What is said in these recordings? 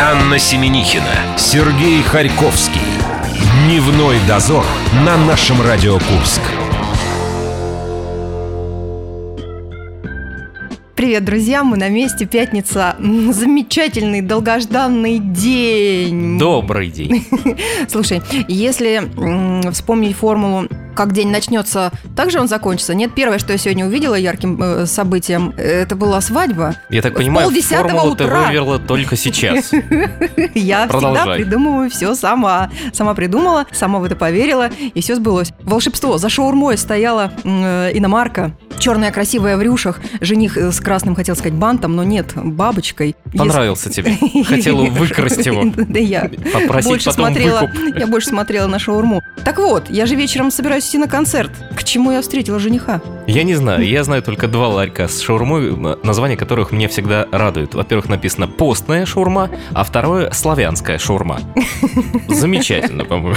Анна Семенихина, Сергей Харьковский. Дневной дозор на нашем Радио Курск. Привет, друзья, мы на месте. Пятница. Замечательный, долгожданный день. Добрый день. Слушай, если вспомнить формулу как день начнется, так же он закончится. Нет, первое, что я сегодня увидела ярким э, событием, это была свадьба. Я так понимаю, формулу утра. ты вывела только сейчас. Я всегда придумываю все сама. Сама придумала, сама в это поверила, и все сбылось. Волшебство. За шаурмой стояла э, иномарка, черная красивая в рюшах, жених э, с красным, хотел сказать, бантом, но нет, бабочкой. Понравился тебе. Хотела выкрасть его. Да я больше смотрела, я больше смотрела на шаурму. Так вот, я же вечером собираюсь идти на концерт. К чему я встретила жениха? Я не знаю. Я знаю только два ларька с шаурмой, названия которых меня всегда радуют. Во-первых, написано «постная шаурма», а второе «славянская шаурма». Замечательно, по-моему.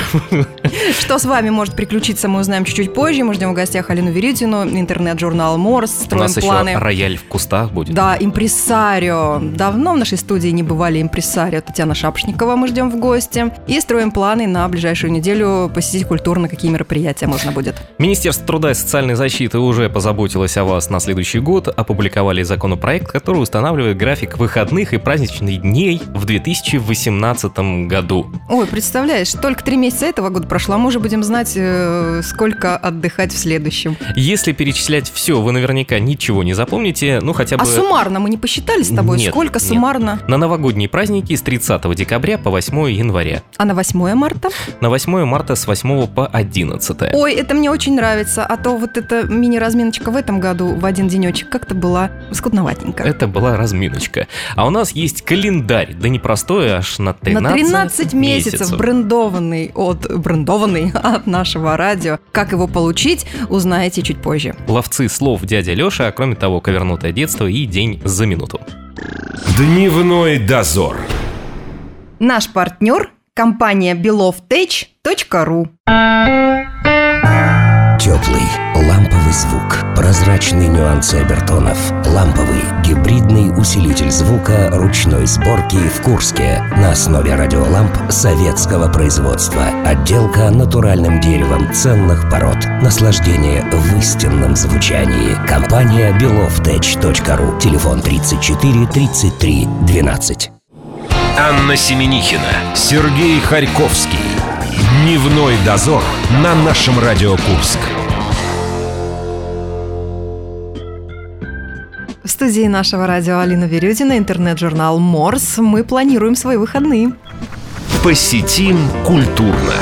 Что с вами может приключиться, мы узнаем чуть-чуть позже. Мы ждем в гостях Алину Веридину, интернет-журнал Морс, строим У нас планы. еще рояль в кустах будет. Да, импресарио. Давно в нашей студии не бывали импресарио. Татьяна Шапшникова мы ждем в гости. И строим планы на ближайшую неделю посетить культурно, какие мероприятия можно будет. Министерство труда и социальной защиты уже позаботилось о вас на следующий год, опубликовали законопроект, который устанавливает график выходных и праздничных дней в 2018 году. Ой, представляешь, только три месяца этого года прошло, а мы уже будем знать, э, сколько отдыхать в следующем. Если перечислять все, вы наверняка ничего не запомните, ну хотя бы... А суммарно мы не посчитали с тобой, нет, сколько нет. суммарно? На новогодние праздники с 30 декабря по 8 января. А на 8 марта? На 8 марта с 8 по 11. Ой, это мне очень нравится, а то вот эта мини-разминочка в этом году в один денечек как-то была скудноватенько. Это была разминочка. А у нас есть календарь, да не простой, аж на 13 На 13 месяцев, месяцев брендованный от, брендованный от нашего радио. Как его получить, узнаете чуть позже. Ловцы слов дядя Леша, а кроме того, ковернутое детство и день за минуту. Дневной дозор. Наш партнер – компания belovtech.ru Теплый, ламповый звук, прозрачные нюансы обертонов, ламповый, гибридный усилитель звука ручной сборки в Курске на основе радиоламп советского производства. Отделка натуральным деревом ценных пород. Наслаждение в истинном звучании. Компания beloftech.ru. Телефон 34 33 12. Анна Семенихина, Сергей Харьковский. Дневной дозор на нашем Радио Курск. В студии нашего радио Алина Верюдина, интернет-журнал Морс. Мы планируем свои выходные. Посетим культурно.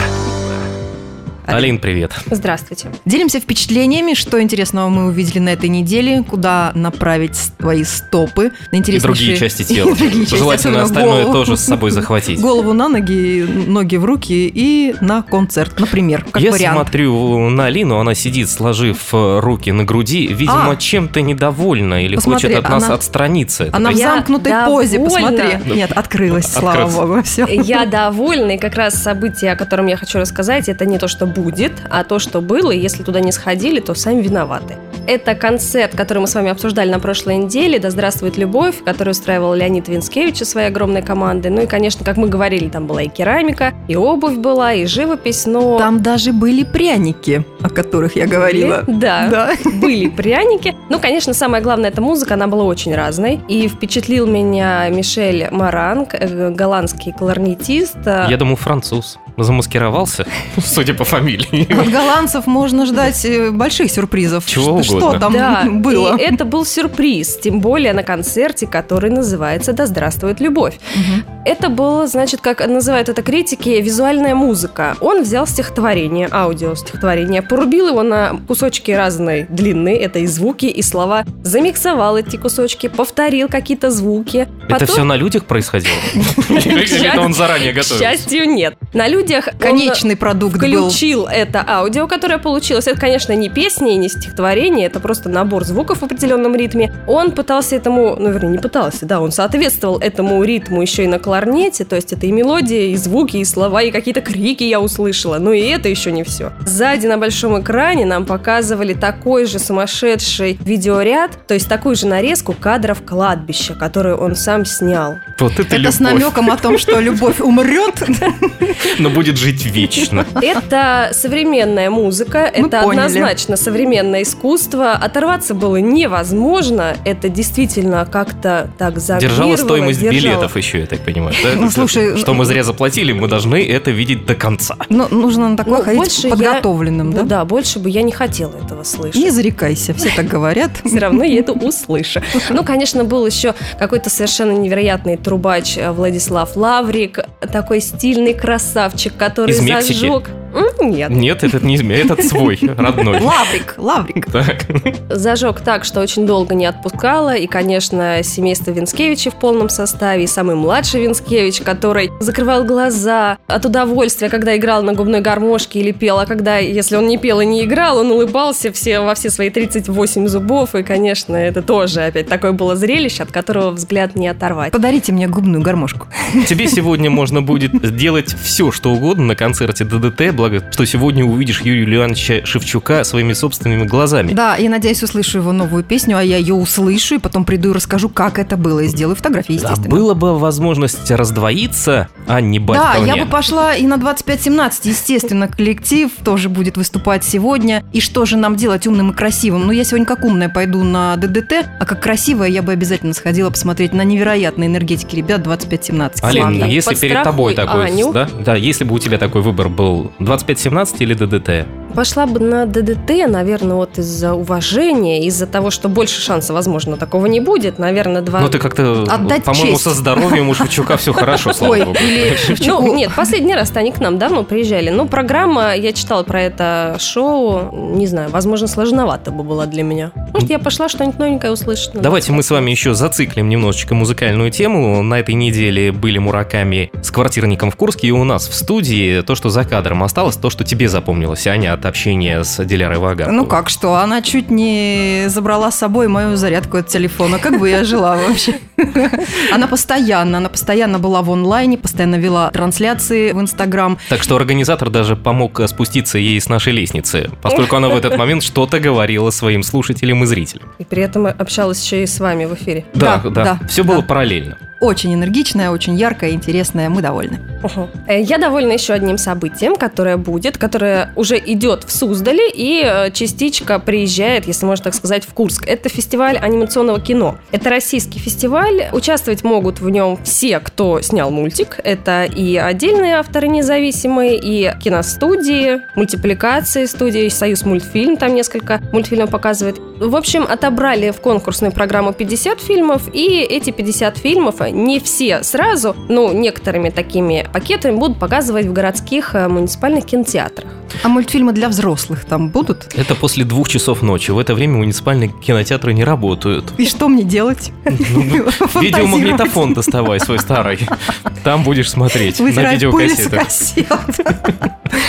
Алин, привет. Здравствуйте. Делимся впечатлениями, что интересного мы увидели на этой неделе, куда направить свои стопы. На И другие части тела. другие Желательно остальное голову. тоже с собой захватить. Голову на ноги, ноги в руки и на концерт, например, как Я вариант. смотрю на Алину, она сидит, сложив э, руки на груди, видимо, а, чем-то недовольна или посмотри, хочет от нас она, отстраниться. Она в замкнутой я позе, посмотри. Нет, открылась, слава богу, все. Я довольна, и как раз событие, о котором я хочу рассказать, это не то, что будет, а то, что было, и если туда не сходили, то сами виноваты. Это концерт, который мы с вами обсуждали на прошлой неделе «Да здравствует любовь», который устраивал Леонид Винскевич со своей огромной командой. Ну и, конечно, как мы говорили, там была и керамика, и обувь была, и живопись, но... Там даже были пряники, о которых я говорила. Да, да. были пряники. Ну, конечно, самое главное, эта музыка, она была очень разной. И впечатлил меня Мишель Маранг, э, голландский кларнетист. Я думаю, француз замаскировался, судя по фамилии. От голландцев можно ждать э, больших сюрпризов. Чего что, угодно. Что там да, было? И это был сюрприз, тем более на концерте, который называется «Да здравствует любовь». Угу. Это было, значит, как называют это критики, визуальная музыка. Он взял стихотворение, аудио стихотворение, порубил его на кусочки разной длины, это и звуки, и слова, замиксовал эти кусочки, повторил какие-то звуки. Это все на людях происходило? Или он заранее готовился? К счастью, нет. На людях людях. Конечный продукт включил был. это аудио, которое получилось. Это, конечно, не песни, не стихотворение, это просто набор звуков в определенном ритме. Он пытался этому, ну, вернее, не пытался, да, он соответствовал этому ритму еще и на кларнете, то есть это и мелодия, и звуки, и слова, и какие-то крики я услышала. Но и это еще не все. Сзади на большом экране нам показывали такой же сумасшедший видеоряд, то есть такую же нарезку кадров кладбища, которую он сам снял. Вот это, это любовь. с намеком о том, что любовь умрет. Но будет жить вечно. Это современная музыка, это однозначно современное искусство. Оторваться было невозможно. Это действительно как-то так Держала стоимость билетов еще, я так понимаю. Ну, слушай... Что мы зря заплатили, мы должны это видеть до конца. Ну, нужно на такое ходить подготовленным, да? Да, больше бы я не хотела этого слышать. Не зарекайся, все так говорят. Все равно я это услышу. Ну, конечно, был еще какой-то совершенно невероятный трубач э, Владислав Лаврик, такой стильный красавчик, который зажег... Нет. Нет, этот не изменяет, этот свой, родной. Лаврик, Лаврик. Так. Зажег так, что очень долго не отпускала. И, конечно, семейство Винскевича в полном составе. И самый младший Винскевич, который закрывал глаза от удовольствия, когда играл на губной гармошке или пел. А когда, если он не пел и не играл, он улыбался все, во все свои 38 зубов. И, конечно, это тоже опять такое было зрелище, от которого взгляд не оторвать. Подарите мне губную гармошку. Тебе сегодня можно будет сделать все, что угодно на концерте ДДТ, благо, что сегодня увидишь Юрия Леоновича Шевчука своими собственными глазами. Да, и надеюсь, услышу его новую песню, а я ее услышу, и потом приду и расскажу, как это было, и сделаю фотографии, естественно. А было бы возможность раздвоиться, а не бать Да, я бы пошла и на 25-17, естественно, коллектив тоже будет выступать сегодня. И что же нам делать умным и красивым? Ну, я сегодня как умная пойду на ДДТ, а как красивая я бы обязательно сходила посмотреть на невероятные энергетики ребят 25-17. Алина, если перед тобой такой, Аню. да, да, если бы у тебя такой выбор был 25-17 или ДДТ? Пошла бы на ДДТ, наверное, вот из-за уважения, из-за того, что больше шанса, возможно, такого не будет. Наверное, два... Ну, ты как-то, по-моему, со здоровьем у Шевчука все хорошо, слава богу. Ну, нет, последний раз они к нам давно приезжали. Ну, программа, я читала про это шоу, не знаю, возможно, сложновато бы была для меня. Может, я пошла что-нибудь новенькое услышать. Давайте мы с вами еще зациклим немножечко музыкальную тему. На этой неделе были Мураками с квартирником в Курске, и у нас в студии то, что за кадром осталось, то, что тебе запомнилось, Аня, от общения с Дилярой Вага. Ну как что, она чуть не забрала с собой мою зарядку от телефона. Как бы я жила вообще? Она постоянно, она постоянно была в онлайне, постоянно вела трансляции в Инстаграм. Так что организатор даже помог спуститься ей с нашей лестницы, поскольку она в этот момент что-то говорила своим слушателям и зрителям. И при этом общалась еще и с вами в эфире. Да, да. да. Все было параллельно очень энергичная, очень яркая, интересная. Мы довольны. Угу. Я довольна еще одним событием, которое будет, которое уже идет в Суздале и э, частичка приезжает, если можно так сказать, в Курск. Это фестиваль анимационного кино. Это российский фестиваль. Участвовать могут в нем все, кто снял мультик. Это и отдельные авторы независимые, и киностудии, мультипликации студии, Союз мультфильм, там несколько мультфильмов показывает. В общем, отобрали в конкурсную программу 50 фильмов, и эти 50 фильмов не все сразу, но некоторыми такими пакетами будут показывать в городских э, муниципальных кинотеатрах. А мультфильмы для взрослых там будут? Это после двух часов ночи. В это время муниципальные кинотеатры не работают. И что мне делать? Ну, ну, видеомагнитофон доставай свой старый. Там будешь смотреть на видеокассетах.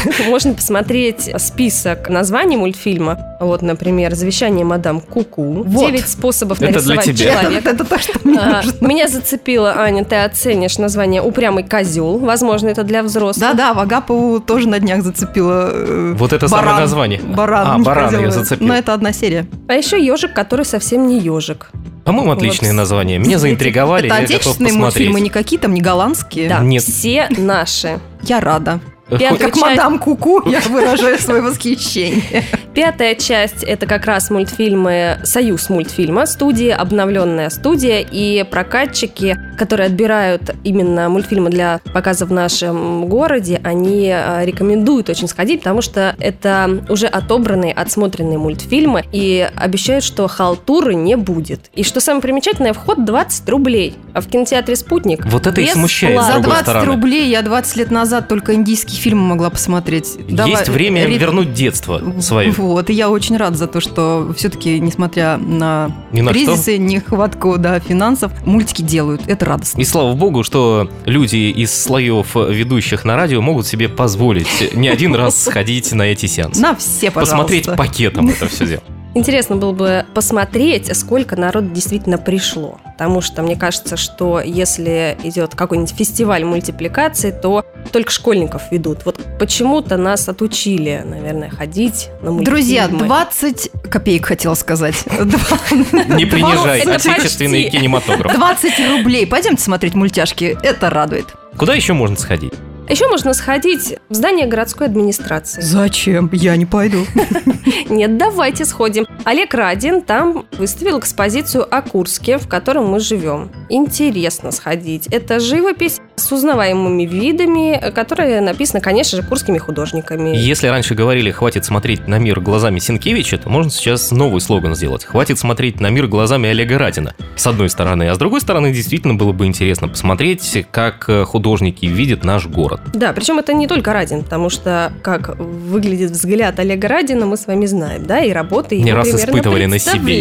Можно посмотреть список названий мультфильма. Вот, например, «Завещание мадам Куку». Девять способов нарисовать человека. Это то, что мне а. Меня зацепило, Аня, ты оценишь название «Упрямый козел». Возможно, это для взрослых. Да-да, Вагапову тоже на днях зацепило. Э, вот это баран, самое название. Баран. А, баран я зацепил. Но это одна серия. А еще ежик, который совсем не ежик. По-моему, отличные вот. названия. Меня заинтриговали, это я отечественные мультфильмы, не какие там, не голландские. Да, Нет. все наши. Я рада. Пятую как часть... мадам Куку, я выражаю свое восхищение. Пятая часть – это как раз мультфильмы «Союз мультфильма», студии, обновленная студия, и прокатчики, которые отбирают именно мультфильмы для показа в нашем городе, они а, рекомендуют очень сходить, потому что это уже отобранные, отсмотренные мультфильмы, и обещают, что халтуры не будет. И что самое примечательное, вход 20 рублей, а в кинотеатре «Спутник» Вот это и смущает, За 20 рублей я 20 лет назад только индийский какие фильмы могла посмотреть. Есть Давай, время реб... вернуть детство свое. Вот, и я очень рад за то, что все-таки, несмотря на Ни на кризисы, что? нехватку да, финансов, мультики делают. Это радостно. И слава богу, что люди из слоев ведущих на радио могут себе позволить не один раз сходить на эти сеансы. На все, пожалуйста. Посмотреть пакетом это все дело. Интересно было бы посмотреть, сколько народ действительно пришло. Потому что мне кажется, что если идет какой-нибудь фестиваль мультипликации, то только школьников ведут. Вот почему-то нас отучили, наверное, ходить на мультфильмы. Друзья, 20 копеек хотела сказать. Не принижай отечественный кинематограф. 20 рублей. Пойдемте смотреть мультяшки. Это радует. Куда еще можно сходить? Еще можно сходить в здание городской администрации. Зачем? Я не пойду. Нет, давайте сходим. Олег Радин там выставил экспозицию о Курске, в котором мы живем. Интересно сходить. Это живопись с узнаваемыми видами, которая написана, конечно же, курскими художниками. Если раньше говорили «хватит смотреть на мир глазами Сенкевича», то можно сейчас новый слоган сделать. «Хватит смотреть на мир глазами Олега Радина». С одной стороны. А с другой стороны, действительно было бы интересно посмотреть, как художники видят наш город. Да, причем это не только Радин, потому что как выглядит взгляд Олега Радина, мы с вами знаем, да, и работы Не раз испытывали на себе.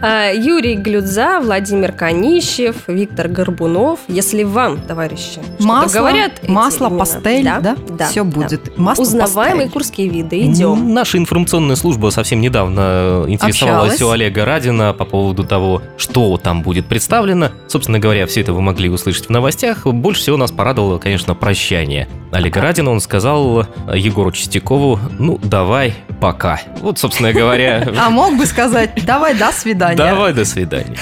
А, Юрий Глюдза, Владимир Конищев, Виктор Горбунов. Если вам, товарищи, масло, говорят масло, именно, пастель, да, да, да все да. будет. Масло, Узнаваемые пастель. курские виды, идем. Наша информационная служба совсем недавно интересовалась Общалась. у Олега Радина по поводу того, что там будет представлено. Собственно говоря, все это вы могли услышать в новостях. Больше всего нас порадовало, конечно, прощание. Олега Радина он сказал Егору Чистякову, ну, давай, пока. Вот, собственно говоря... А мог бы сказать, давай, до свидания. Давай, до свидания.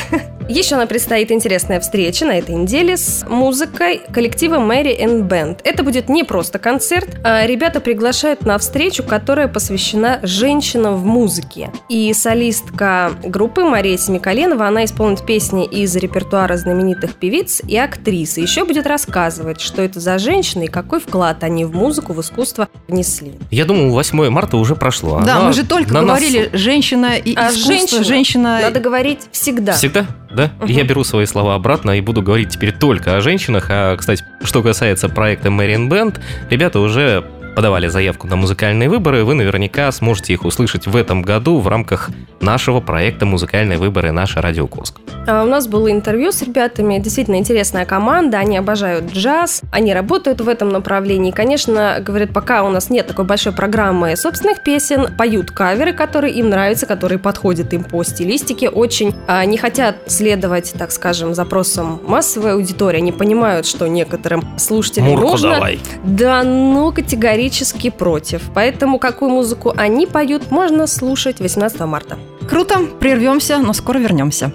Еще нам предстоит интересная встреча на этой неделе с музыкой коллектива Mary and Band. Это будет не просто концерт, а ребята приглашают на встречу, которая посвящена женщинам в музыке. И солистка группы Мария Семиколенова, она исполнит песни из репертуара знаменитых певиц и актрис. И еще будет рассказывать, что это за женщины и какой вклад они в музыку, в искусство внесли. Я думаю, 8 марта уже прошло. Да, Она мы же только говорили, носу. женщина и а искусство, женщина, женщина... Надо говорить всегда. Всегда? Да? Угу. Я беру свои слова обратно и буду говорить теперь только о женщинах. А, кстати, что касается проекта Marian Band, ребята уже подавали заявку на музыкальные выборы, вы наверняка сможете их услышать в этом году в рамках нашего проекта «Музыкальные выборы. Наша Радио Курск». А у нас было интервью с ребятами, действительно интересная команда, они обожают джаз, они работают в этом направлении. Конечно, говорят, пока у нас нет такой большой программы собственных песен, поют каверы, которые им нравятся, которые подходят им по стилистике, очень а, не хотят следовать, так скажем, запросам массовой аудитории, они понимают, что некоторым слушателям Мурку нужно... давай. Да, но категорически против. Поэтому какую музыку они поют, можно слушать 18 марта. Круто, прервемся, но скоро вернемся.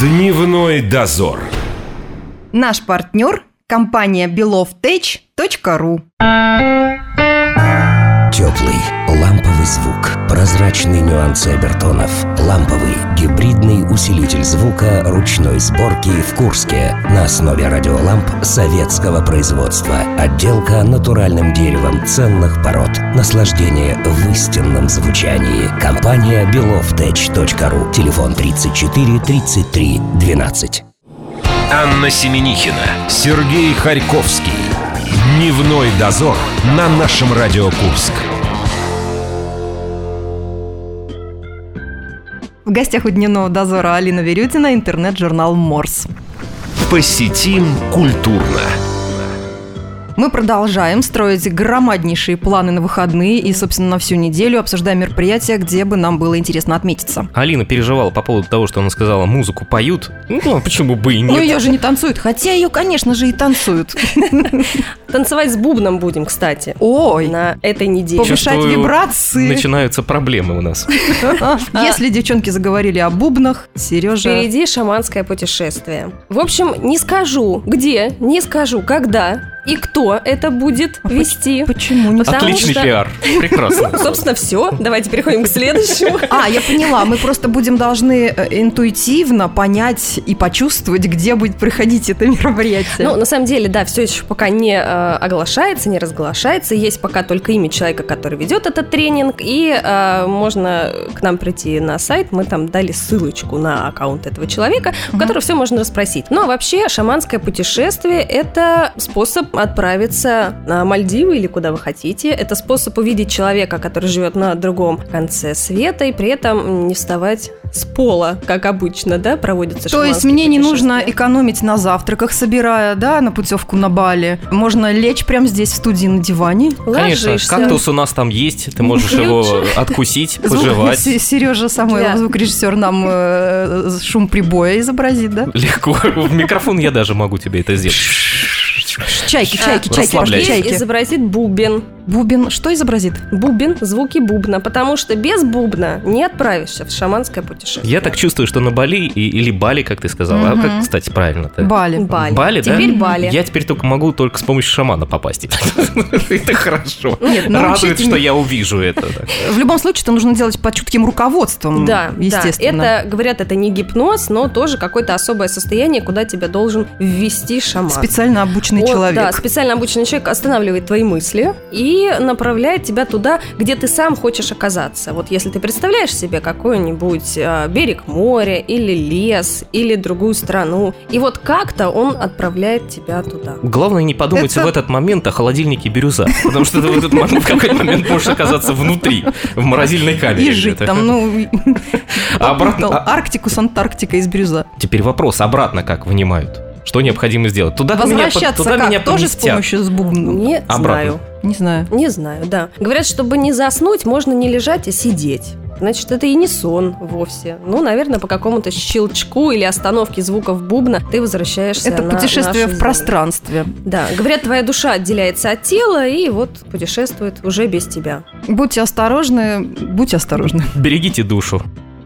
Дневной дозор. Наш партнер – компания belovtech.ru Теплый, ламповый звук, прозрачные нюансы обертонов, ламповый, гибридный усилитель звука ручной сборки в Курске на основе радиоламп советского производства. Отделка натуральным деревом ценных пород. Наслаждение в истинном звучании. Компания belovtech.ru. Телефон 34 33 12. Анна Семенихина, Сергей Харьковский. Дневной дозор на нашем Радио Курск. В гостях у Дневного дозора Алина Верютина, интернет-журнал «Морс». Посетим культурно. Мы продолжаем строить громаднейшие планы на выходные и, собственно, на всю неделю обсуждаем мероприятия, где бы нам было интересно отметиться. Алина переживала по поводу того, что она сказала, музыку поют. Ну, а почему бы и нет? Ну, ее же не танцуют, хотя ее, конечно же, и танцуют. Танцевать с бубном будем, кстати. Ой. На этой неделе. Повышать вибрации. Начинаются проблемы у нас. Если девчонки заговорили о бубнах, Сережа... Впереди шаманское путешествие. В общем, не скажу, где, не скажу, когда, и кто это будет а вести. Почему? Не Отличный что... пиар. Прекрасно. Собственно, все. Давайте переходим к следующему. А, я поняла. Мы просто будем должны э, интуитивно понять и почувствовать, где будет проходить это мероприятие. Ну, на самом деле, да, все еще пока не э, оглашается, не разглашается. Есть пока только имя человека, который ведет этот тренинг. И э, можно к нам прийти на сайт. Мы там дали ссылочку на аккаунт этого человека, в котором все можно расспросить. Но вообще шаманское путешествие – это способ отправиться на Мальдивы или куда вы хотите. Это способ увидеть человека, который живет на другом конце света, и при этом не вставать с пола, как обычно, да, проводится То есть мне не нужно экономить на завтраках, собирая, да, на путевку на Бали. Можно лечь прямо здесь в студии на диване. Конечно, Ложишься. кактус у нас там есть, ты можешь его откусить, пожевать. Сережа Самойлов, звукорежиссер, нам э, шум прибоя изобразит, да? Легко. В микрофон я даже могу тебе это сделать. Чайки, чайки, чайки, чайки. изобразит бубен. Бубен, что изобразит? Бубен, звуки бубна, потому что без бубна не отправишься в шаманское путешествие. Я так чувствую, что на Бали или Бали, как ты сказала, а как, кстати, правильно? -то? Бали. Бали. Бали, да? Теперь Бали. Я теперь только могу только с помощью шамана попасть. Это хорошо. Нет, Радует, что я увижу это. В любом случае, это нужно делать под чутким руководством, да, естественно. Это, говорят, это не гипноз, но тоже какое-то особое состояние, куда тебя должен ввести шаман. Специально обученный человек. Да, специально обученный человек останавливает твои мысли и направляет тебя туда, где ты сам хочешь оказаться. Вот если ты представляешь себе какой-нибудь э, берег моря или лес или другую страну, и вот как-то он отправляет тебя туда. Главное не подумать Это... в этот момент о холодильнике бирюза, потому что ты в этот момент в какой-то момент можешь оказаться внутри, в морозильной камере. И жить там, ну... Обратно... Арктику с Антарктикой из бирюза. Теперь вопрос, обратно как вынимают? Что необходимо сделать? Туда Возвращаться меня, туда как? Меня Тоже с помощью с бубном? Не Обратно. знаю. Не знаю. Не знаю, да. Говорят, чтобы не заснуть, можно не лежать, а сидеть. Значит, это и не сон вовсе. Ну, наверное, по какому-то щелчку или остановке звуков бубна ты возвращаешься Это на путешествие в пространстве. Да. Говорят, твоя душа отделяется от тела и вот путешествует уже без тебя. Будьте осторожны, будьте осторожны. Берегите душу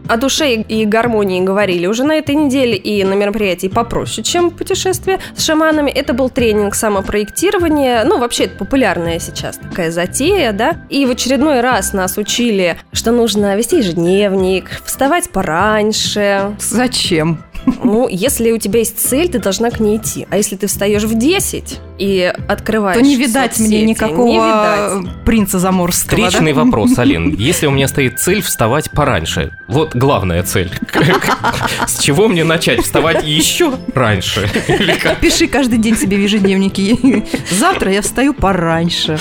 о душе и гармонии говорили уже на этой неделе и на мероприятии попроще, чем путешествие с шаманами. Это был тренинг самопроектирования. Ну, вообще, это популярная сейчас такая затея, да. И в очередной раз нас учили, что нужно вести ежедневник, вставать пораньше. Зачем? Ну, если у тебя есть цель, ты должна к ней идти. А если ты встаешь в 10 и открываешь То не видать соцсети, мне никакого не видать. принца заморского. Встречный да? вопрос, Алин. Если у меня стоит цель вставать пораньше, вот главная цель. С чего мне начать? Вставать еще раньше? Пиши каждый день себе в ежедневнике. Завтра я встаю пораньше.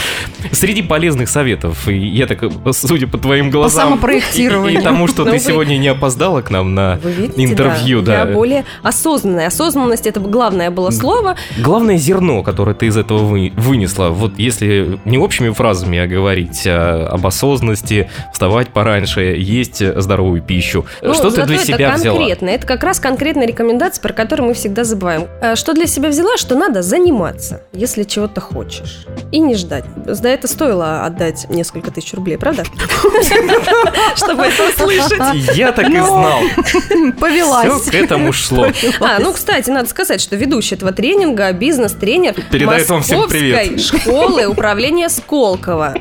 Среди полезных советов, я так, судя по твоим глазам... По самопроектированию. И, тому, что ты сегодня не опоздала к нам на интервью, да более осознанной. Осознанность – это главное было слово. Главное зерно, которое ты из этого вы, вынесла. Вот если не общими фразами, а говорить а, об осознанности, вставать пораньше, есть здоровую пищу. Ну, что ты для себя это взяла? конкретно. Это как раз конкретная рекомендация, про которую мы всегда забываем. А, что для себя взяла? Что надо заниматься, если чего-то хочешь. И не ждать. За это стоило отдать несколько тысяч рублей, правда? Чтобы это услышать. Я так и знал. Повелась. Все к этому шло. А, ну, кстати, надо сказать, что ведущий этого тренинга, бизнес-тренер Передает вам всем привет. школы управления Сколково.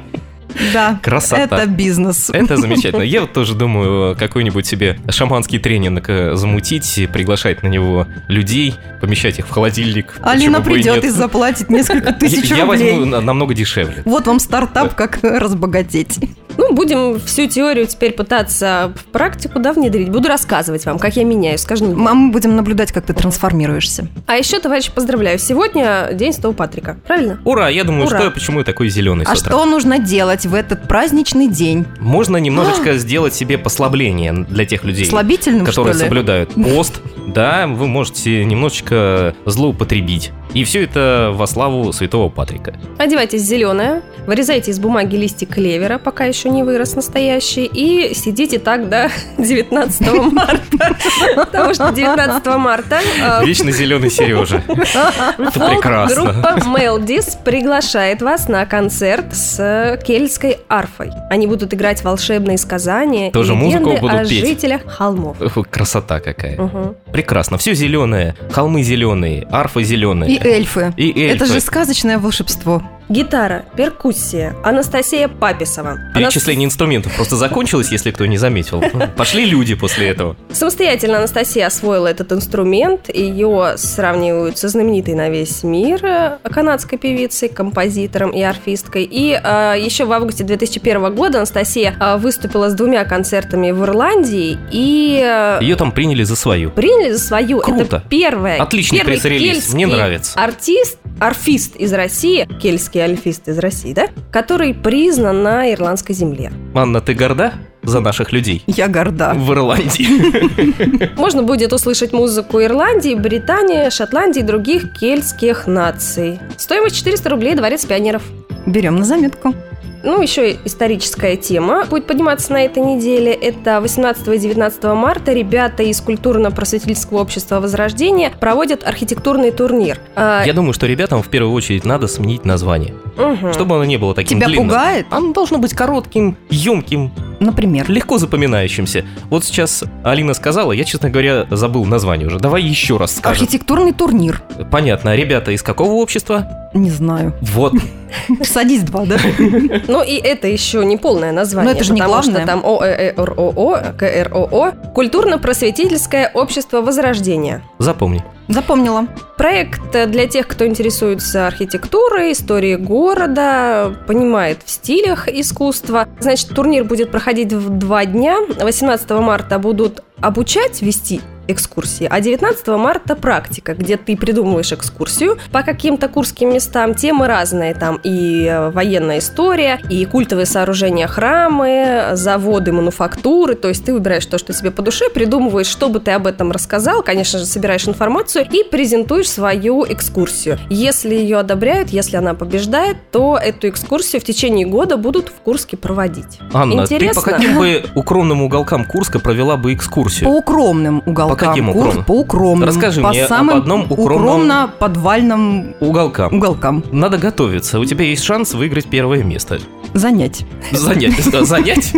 Да, Красота. это бизнес. Это замечательно. Я вот тоже думаю, какой-нибудь себе шаманский тренинг э, замутить, приглашать на него людей, помещать их в холодильник. Алина придет и заплатит несколько тысяч рублей. Я возьму намного дешевле. Вот вам стартап, как разбогатеть. Ну, будем всю теорию теперь пытаться в практику, да, внедрить. Буду рассказывать вам, как я меняюсь с каждым днем. А мы будем наблюдать, как ты трансформируешься. А еще, товарищи, поздравляю. Сегодня день Святого Патрика, правильно? Ура! Я думаю, Ура. что почему я такой зеленый А что нужно делать в этот праздничный день? Можно немножечко сделать себе послабление для тех людей, Слабительным, которые соблюдают пост. Да, вы можете немножечко злоупотребить. И все это во славу Святого Патрика. Одевайтесь зеленое, вырезайте из бумаги листик клевера, пока еще не вырос настоящий, и сидите так до 19 марта. Потому что 19 марта... Э, Вечно зеленый Сережа. Это прекрасно. Группа Мелдис приглашает вас на концерт с кельтской арфой. Они будут играть волшебные сказания Тоже и будут о петь. жителях холмов. Красота какая. Угу. Прекрасно. Все зеленое. Холмы зеленые, арфа зеленая. И эльфы. И эльфы. Это же сказочное волшебство. Гитара, перкуссия, Анастасия Паписова. Перечисление Анас... инструментов просто закончилось, если кто не заметил. Пошли люди после этого. Самостоятельно Анастасия освоила этот инструмент. Ее сравнивают со знаменитой на весь мир э, канадской певицей, композитором и арфисткой. И э, еще в августе 2001 года Анастасия э, выступила с двумя концертами в Ирландии. И... Э, Ее там приняли за свою. Приняли за свою. Круто. Это первое. Отличный пресс-релиз. Мне нравится. Артист, арфист из России, кельтский альфист из России, да? Который признан на ирландской земле. Анна, ты горда? за наших людей. Я горда. В Ирландии. Можно будет услышать музыку Ирландии, Британии, Шотландии и других кельтских наций. Стоимость 400 рублей, Дворец пионеров. Берем на заметку. Ну, еще историческая тема будет подниматься на этой неделе. Это 18 и 19 марта ребята из культурно-просветительского общества «Возрождение» проводят архитектурный турнир. А, Я думаю, что ребятам в первую очередь надо сменить название. Угу. Чтобы оно не было таким Тебя длинным. пугает? Оно должно быть коротким, емким. Например? Легко запоминающимся. Вот сейчас Алина сказала, я, честно говоря, забыл название уже. Давай еще раз скажем. Архитектурный турнир. Понятно. Ребята из какого общества? Не знаю. Вот. Садись два, да? Ну и это еще не полное название. Но это же не главное. там ОЭРОО, КРОО, Культурно-просветительское общество Возрождения. Запомни. Запомнила. Проект для тех, кто интересуется архитектурой, историей города, понимает в стилях искусства. Значит, турнир будет проходить в два дня. 18 марта будут обучать вести экскурсии, а 19 марта практика, где ты придумываешь экскурсию по каким-то курским местам. Темы разные, там и э, военная история, и культовые сооружения, храмы, заводы, мануфактуры. То есть ты выбираешь то, что тебе по душе, придумываешь, что бы ты об этом рассказал, конечно же, собираешь информацию и презентуешь свою экскурсию. Если ее одобряют, если она побеждает, то эту экскурсию в течение года будут в Курске проводить. Анна, Интересно? ты по каким бы укромным уголкам Курска провела бы экскурсию? По укромным уголкам по каким укромным? По укромным. Расскажи по мне самым об одном укромном... укромно-подвальном уголкам. уголкам. Надо готовиться. У тебя есть шанс выиграть первое место. Занять. Занять. Занять?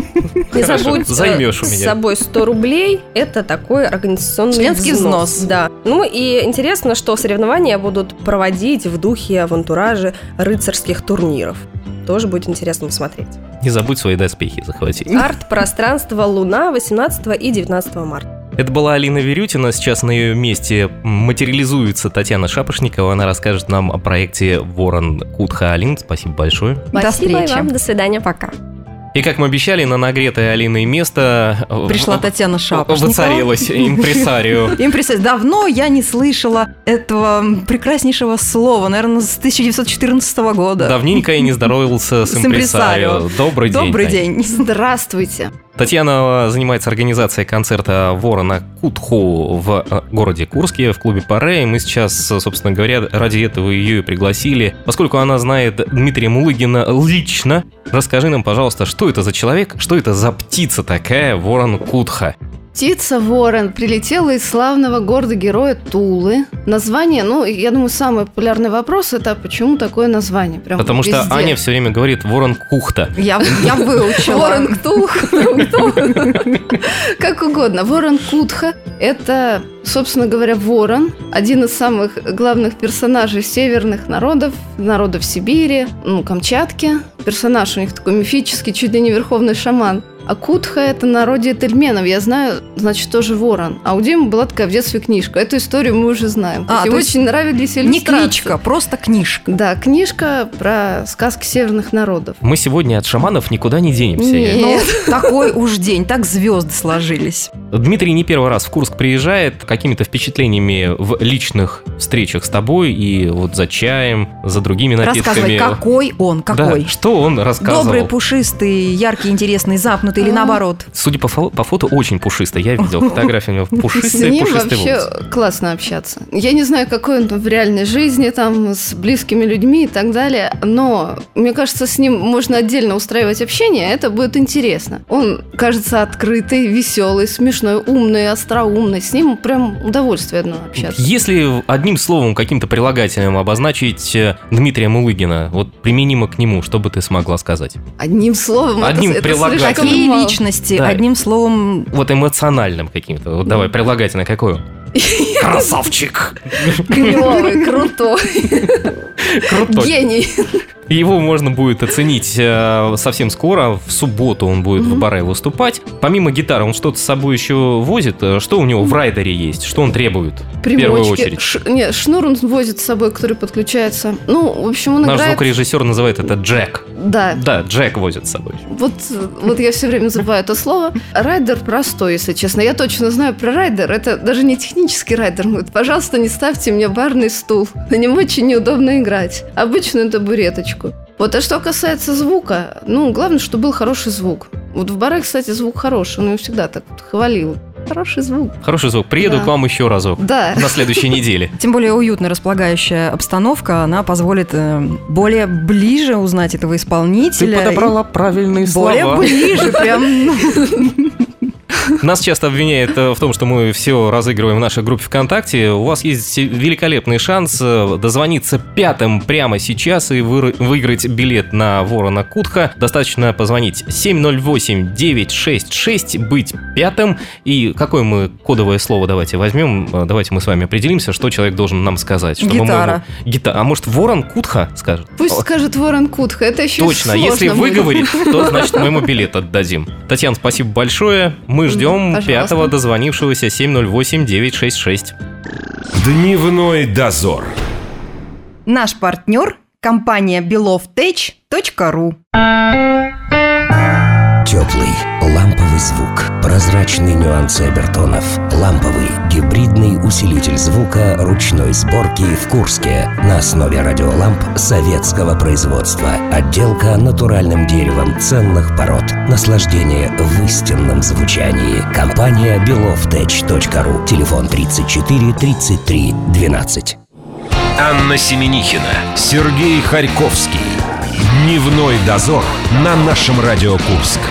Не забудь Займешь у меня. с собой 100 рублей. Это такой организационный Членский взнос. взнос. Да. Ну и интересно, что соревнования будут проводить в духе в антураже рыцарских турниров. Тоже будет интересно посмотреть. Не забудь свои доспехи захватить. Арт-пространство «Луна» 18 и 19 марта. Это была Алина Верютина. Сейчас на ее месте материализуется Татьяна Шапошникова. Она расскажет нам о проекте Ворон Кутха Алин. Спасибо большое. Спасибо до встречи. вам. До свидания. Пока. И как мы обещали, на нагретое Алиной место пришла Татьяна Шапошникова. Воцарилась импресарио. Импресарио. Давно я не слышала этого прекраснейшего слова, наверное, с 1914 года. Давненько я не здоровался с импресарио. Добрый день. Добрый день. Здравствуйте. Татьяна занимается организацией концерта Ворона Кутху в э, городе Курске в клубе Паре. И мы сейчас, собственно говоря, ради этого ее и пригласили. Поскольку она знает Дмитрия Мулыгина лично, расскажи нам, пожалуйста, что это за человек, что это за птица такая Ворон Кутха? Птица ворон прилетела из славного города-героя Тулы. Название, ну, я думаю, самый популярный вопрос это почему такое название? Прям Потому везде. что Аня все время говорит ворон Кухта. Я, я выучила. Ворон Ктулх. Как угодно. Ворон Кутха – это, собственно говоря, ворон. Один из самых главных персонажей северных народов, народов Сибири, ну, Камчатки. Персонаж у них такой мифический, чуть ли не верховный шаман. А Кутха – это народе тельменов. Я знаю, значит, тоже ворон. А у Димы была такая в детстве книжка. Эту историю мы уже знаем. А, Ему очень нравились иллюстрации. Не книжка, просто книжка. Да, книжка про сказки северных народов. Мы сегодня от шаманов никуда не денемся. Нет. Ну, такой уж день, так звезды сложились. Дмитрий не первый раз в Курск приезжает какими-то впечатлениями в личных встречах с тобой и вот за чаем, за другими напитками. Рассказывай, какой он, какой? Да, что он рассказывал? Добрый, пушистый, яркий, интересный, запнутый пушистый или наоборот? Судя по, фо- по фото, очень пушистый. Я видел фотографии, у него пушистые, С ним пушистые вообще волосы. классно общаться. Я не знаю, какой он в реальной жизни, там, с близкими людьми и так далее, но мне кажется, с ним можно отдельно устраивать общение, это будет интересно. Он кажется открытый, веселый, смешной, умный, остроумный. С ним прям удовольствие одно общаться. Если одним словом, каким-то прилагательным обозначить э, Дмитрия Мулыгина, вот применимо к нему, что бы ты смогла сказать? Одним словом, Одним это, прилагательным. Это личности, да. одним словом... Вот эмоциональным каким-то. Вот давай, прилагательное какое? Красавчик! Клевый, крутой. Крутой. Гений. Его можно будет оценить э, совсем скоро. В субботу он будет mm-hmm. в баре выступать. Помимо гитары, он что-то с собой еще возит. Э, что у него в райдере есть? Что он требует? Примочки. В первую очередь. Ш... Нет, шнур он возит с собой, который подключается. Ну, в общем, он Наш играет... звукорежиссер называет это Джек. Да. Да, Джек возит с собой. Вот, вот я все время забываю это слово. Райдер простой, если честно. Я точно знаю про райдер. Это даже не технический райдер. Говорит, пожалуйста, не ставьте мне барный стул. На нем очень неудобно играть. Обычную табуреточку. Вот, а что касается звука, ну, главное, чтобы был хороший звук. Вот в барах, кстати, звук хороший, он его всегда так вот хвалил. Хороший звук. Хороший звук. Приеду Да. к вам еще разок. Да. На следующей неделе. Тем более уютно располагающая обстановка, она позволит э, более ближе узнать этого исполнителя. правильные И Более ближе, прям. Нас часто обвиняют э, в том, что мы все разыгрываем в нашей группе ВКонтакте. У вас есть великолепный шанс э, дозвониться пятым прямо сейчас и выиграть билет на Ворона Кутха. Достаточно позвонить 708-966, быть пятым. И какое мы кодовое слово давайте возьмем? Э, Давайте мы с вами определимся, что человек должен нам сказать. чтобы мы Гитара. его- Гита- А может, Ворон Кутха скажет? Пусть О, скажет Ворон Кутха, это еще Точно, если выговорит, то значит мы ему билет отдадим. Татьяна, спасибо большое. Мы ждем Пожалуйста. пятого дозвонившегося 708-966. Дневной дозор. Наш партнер – компания belovtech.ru. Теплый, ламповый звук, прозрачные нюансы обертонов, ламповый, гибридный усилитель звука ручной сборки в Курске на основе радиоламп советского производства. Отделка натуральным деревом ценных пород. Наслаждение в истинном звучании. Компания belovtech.ru. Телефон 34 33 12. Анна Семенихина, Сергей Харьковский. Дневной дозор на нашем Радио Курск.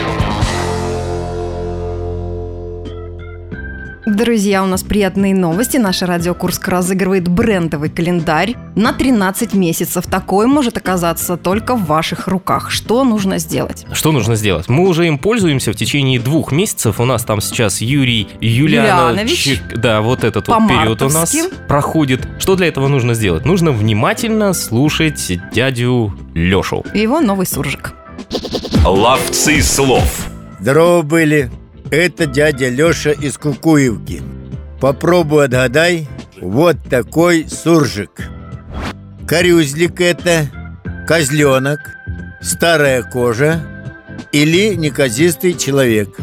Друзья, у нас приятные новости. Наша радио Курск разыгрывает брендовый календарь на 13 месяцев. Такой может оказаться только в ваших руках. Что нужно сделать? Что нужно сделать? Мы уже им пользуемся в течение двух месяцев. У нас там сейчас Юрий Юлианович. Юлянович. Да, вот этот вот период у нас проходит. Что для этого нужно сделать? Нужно внимательно слушать дядю Лешу. И его новый суржик. Ловцы слов. Здорово были. Это дядя Леша из Кукуевки. Попробуй отгадай. Вот такой суржик. Корюзлик это, козленок, старая кожа или неказистый человек.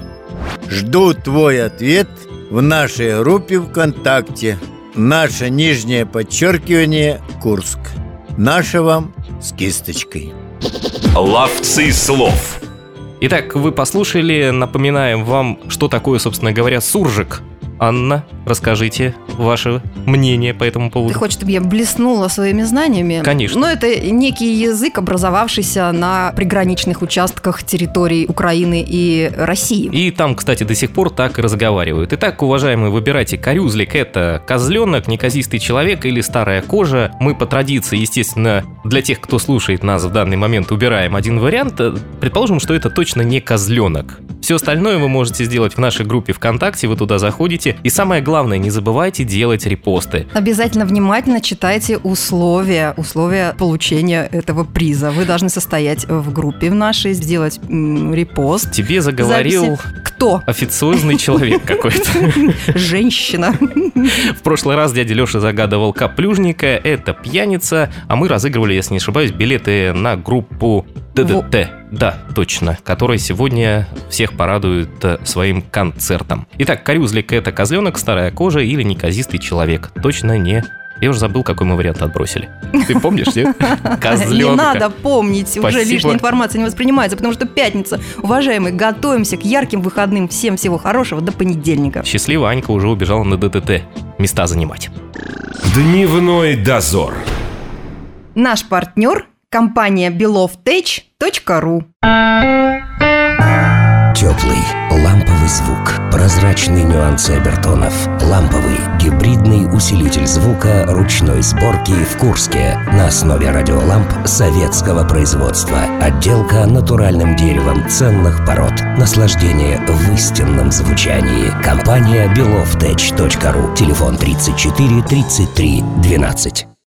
Жду твой ответ в нашей группе ВКонтакте. Наше нижнее подчеркивание Курск. Наше вам с кисточкой. Ловцы слов. Итак, вы послушали, напоминаем вам, что такое, собственно говоря, суржик. Анна, расскажите ваше мнение по этому Ты поводу. хочешь, чтобы я блеснула своими знаниями? Конечно. Ну, это некий язык, образовавшийся на приграничных участках территорий Украины и России. И там, кстати, до сих пор так и разговаривают. Итак, уважаемые, выбирайте корюзлик. Это козленок, неказистый человек или старая кожа. Мы по традиции, естественно, для тех, кто слушает нас в данный момент, убираем один вариант. Предположим, что это точно не козленок. Все остальное вы можете сделать в нашей группе ВКонтакте, вы туда заходите. И самое главное, не забывайте делать репосты. Обязательно внимательно читайте условия, условия получения этого приза. Вы должны состоять в группе в нашей, сделать м, репост. Тебе заговорил Записи. Кто? официозный человек какой-то. Женщина. В прошлый раз дядя Леша загадывал каплюжника, это пьяница, а мы разыгрывали, если не ошибаюсь, билеты на группу ДДТ. Да, точно, которая сегодня всех порадует э, своим концертом. Итак, корюзлик это козленок, старая кожа или неказистый человек. Точно не... Я уже забыл, какой мы вариант отбросили. Ты помнишь, нет? Не Козленка. надо помнить, уже Спасибо. лишняя информация не воспринимается, потому что пятница. Уважаемые, готовимся к ярким выходным. Всем всего хорошего, до понедельника. Счастливо, Анька уже убежала на ДДТ. Места занимать. Дневной дозор. Наш партнер – компания belovtech.ru. Теплый, ламповый звук. Прозрачный нюансы обертонов. Ламповый гибридный усилитель звука ручной сборки в Курске на основе радиоламп советского производства. Отделка натуральным деревом ценных пород. Наслаждение в истинном звучании. Компания beloftech.ru. Телефон 34 33 12.